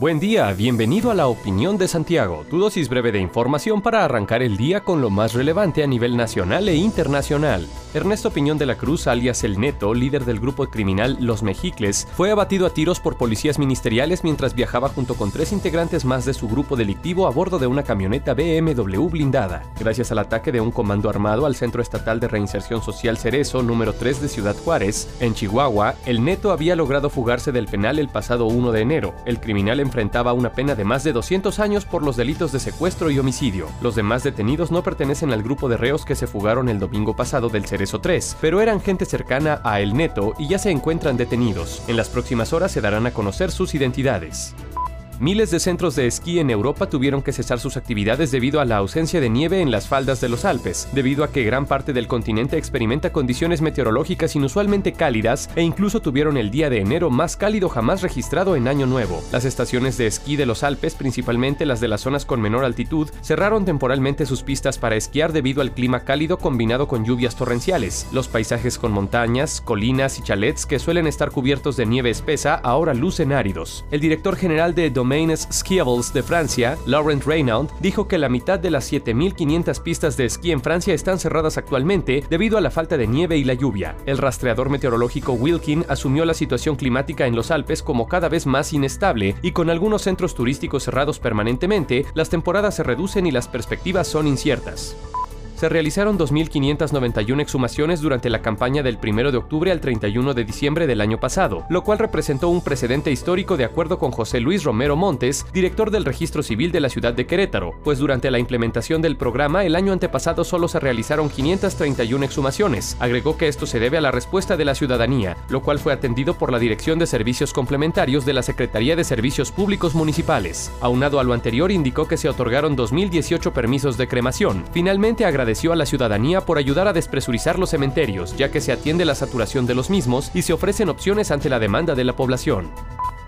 Buen día, bienvenido a la Opinión de Santiago, tu dosis breve de información para arrancar el día con lo más relevante a nivel nacional e internacional. Ernesto Piñón de la Cruz, alias El Neto, líder del grupo criminal Los Mejicles, fue abatido a tiros por policías ministeriales mientras viajaba junto con tres integrantes más de su grupo delictivo a bordo de una camioneta BMW blindada. Gracias al ataque de un comando armado al Centro Estatal de Reinserción Social Cerezo, número 3 de Ciudad Juárez, en Chihuahua, El Neto había logrado fugarse del penal el pasado 1 de enero. El criminal enfrentaba una pena de más de 200 años por los delitos de secuestro y homicidio. Los demás detenidos no pertenecen al grupo de reos que se fugaron el domingo pasado del Cerezo 3, pero eran gente cercana a El Neto y ya se encuentran detenidos. En las próximas horas se darán a conocer sus identidades. Miles de centros de esquí en Europa tuvieron que cesar sus actividades debido a la ausencia de nieve en las faldas de los Alpes, debido a que gran parte del continente experimenta condiciones meteorológicas inusualmente cálidas e incluso tuvieron el día de enero más cálido jamás registrado en Año Nuevo. Las estaciones de esquí de los Alpes, principalmente las de las zonas con menor altitud, cerraron temporalmente sus pistas para esquiar debido al clima cálido combinado con lluvias torrenciales. Los paisajes con montañas, colinas y chalets que suelen estar cubiertos de nieve espesa ahora lucen áridos. El director general de Domaines Skiables de Francia, Laurent Reynaud, dijo que la mitad de las 7.500 pistas de esquí en Francia están cerradas actualmente debido a la falta de nieve y la lluvia. El rastreador meteorológico Wilkin asumió la situación climática en los Alpes como cada vez más inestable y con algunos centros turísticos cerrados permanentemente, las temporadas se reducen y las perspectivas son inciertas se realizaron 2.591 exhumaciones durante la campaña del 1 de octubre al 31 de diciembre del año pasado, lo cual representó un precedente histórico de acuerdo con José Luis Romero Montes, director del Registro Civil de la ciudad de Querétaro, pues durante la implementación del programa el año antepasado solo se realizaron 531 exhumaciones. Agregó que esto se debe a la respuesta de la ciudadanía, lo cual fue atendido por la Dirección de Servicios Complementarios de la Secretaría de Servicios Públicos Municipales. Aunado a lo anterior, indicó que se otorgaron 2.018 permisos de cremación. Finalmente agradeció agradeció a la ciudadanía por ayudar a despresurizar los cementerios, ya que se atiende la saturación de los mismos y se ofrecen opciones ante la demanda de la población.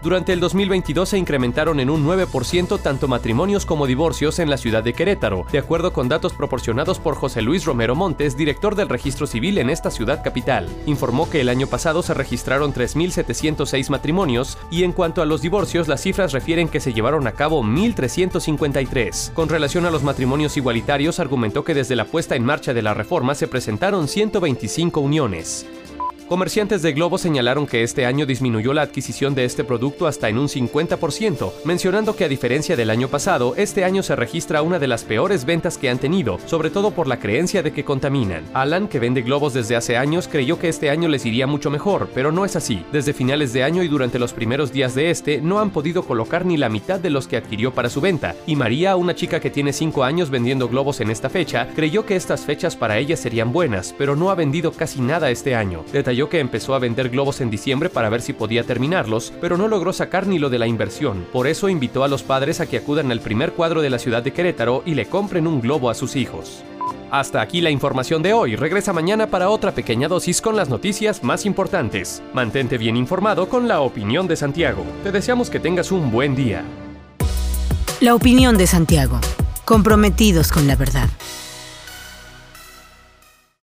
Durante el 2022 se incrementaron en un 9% tanto matrimonios como divorcios en la ciudad de Querétaro, de acuerdo con datos proporcionados por José Luis Romero Montes, director del registro civil en esta ciudad capital. Informó que el año pasado se registraron 3.706 matrimonios y en cuanto a los divorcios las cifras refieren que se llevaron a cabo 1.353. Con relación a los matrimonios igualitarios, argumentó que desde la puesta en marcha de la reforma se presentaron 125 uniones. Comerciantes de Globo señalaron que este año disminuyó la adquisición de este producto hasta en un 50%, mencionando que a diferencia del año pasado, este año se registra una de las peores ventas que han tenido, sobre todo por la creencia de que contaminan. Alan, que vende globos desde hace años, creyó que este año les iría mucho mejor, pero no es así. Desde finales de año y durante los primeros días de este, no han podido colocar ni la mitad de los que adquirió para su venta, y María, una chica que tiene 5 años vendiendo globos en esta fecha, creyó que estas fechas para ella serían buenas, pero no ha vendido casi nada este año. Que empezó a vender globos en diciembre para ver si podía terminarlos, pero no logró sacar ni lo de la inversión. Por eso invitó a los padres a que acudan al primer cuadro de la ciudad de Querétaro y le compren un globo a sus hijos. Hasta aquí la información de hoy. Regresa mañana para otra pequeña dosis con las noticias más importantes. Mantente bien informado con la opinión de Santiago. Te deseamos que tengas un buen día. La opinión de Santiago. Comprometidos con la verdad.